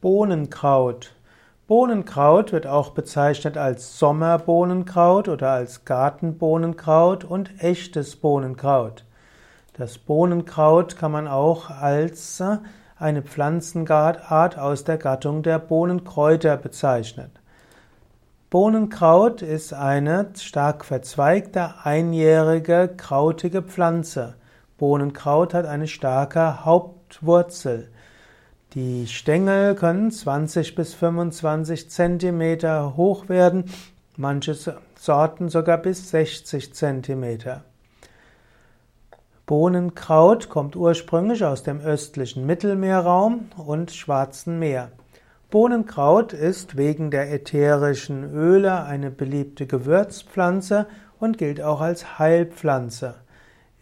Bohnenkraut. Bohnenkraut wird auch bezeichnet als Sommerbohnenkraut oder als Gartenbohnenkraut und echtes Bohnenkraut. Das Bohnenkraut kann man auch als äh, eine Pflanzenart aus der Gattung der Bohnenkräuter bezeichnen. Bohnenkraut ist eine stark verzweigte, einjährige, krautige Pflanze. Bohnenkraut hat eine starke Hauptwurzel. Die Stängel können 20 bis 25 Zentimeter hoch werden, manche Sorten sogar bis 60 Zentimeter. Bohnenkraut kommt ursprünglich aus dem östlichen Mittelmeerraum und Schwarzen Meer. Bohnenkraut ist wegen der ätherischen Öle eine beliebte Gewürzpflanze und gilt auch als Heilpflanze.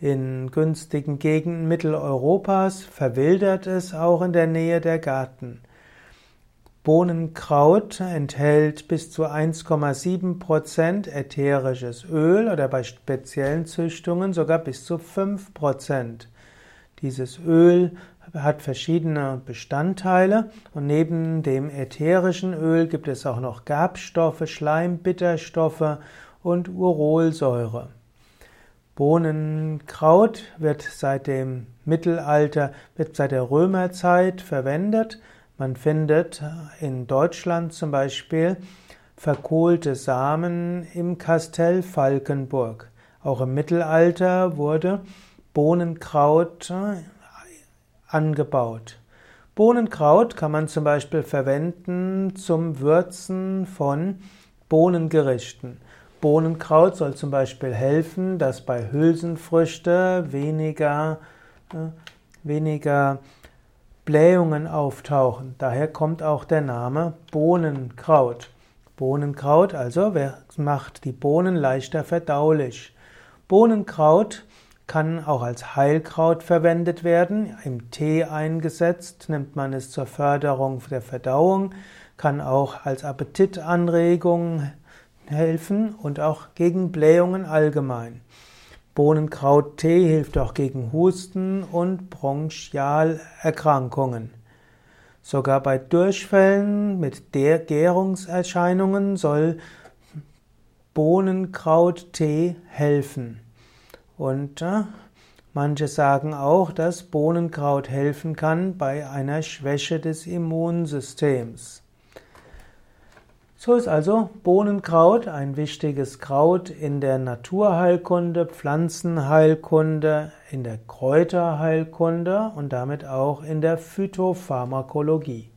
In günstigen Gegenden Mitteleuropas verwildert es auch in der Nähe der Gärten. Bohnenkraut enthält bis zu 1,7 Prozent ätherisches Öl oder bei speziellen Züchtungen sogar bis zu 5 Prozent. Dieses Öl hat verschiedene Bestandteile und neben dem ätherischen Öl gibt es auch noch Gerbstoffe, Schleimbitterstoffe und Urolsäure. Bohnenkraut wird seit dem Mittelalter, wird seit der Römerzeit verwendet. Man findet in Deutschland zum Beispiel verkohlte Samen im Kastell Falkenburg. Auch im Mittelalter wurde Bohnenkraut äh, angebaut. Bohnenkraut kann man zum Beispiel verwenden zum Würzen von Bohnengerichten. Bohnenkraut soll zum Beispiel helfen, dass bei Hülsenfrüchte weniger, äh, weniger Blähungen auftauchen. Daher kommt auch der Name Bohnenkraut. Bohnenkraut also macht die Bohnen leichter verdaulich. Bohnenkraut kann auch als Heilkraut verwendet werden. Im Tee eingesetzt nimmt man es zur Förderung der Verdauung, kann auch als Appetitanregung helfen und auch gegen Blähungen allgemein. Bohnenkrauttee hilft auch gegen Husten und Bronchialerkrankungen. Sogar bei Durchfällen mit der Gärungserscheinungen soll Bohnenkrauttee helfen. Und äh, manche sagen auch, dass Bohnenkraut helfen kann bei einer Schwäche des Immunsystems. So ist also Bohnenkraut ein wichtiges Kraut in der Naturheilkunde, Pflanzenheilkunde, in der Kräuterheilkunde und damit auch in der Phytopharmakologie.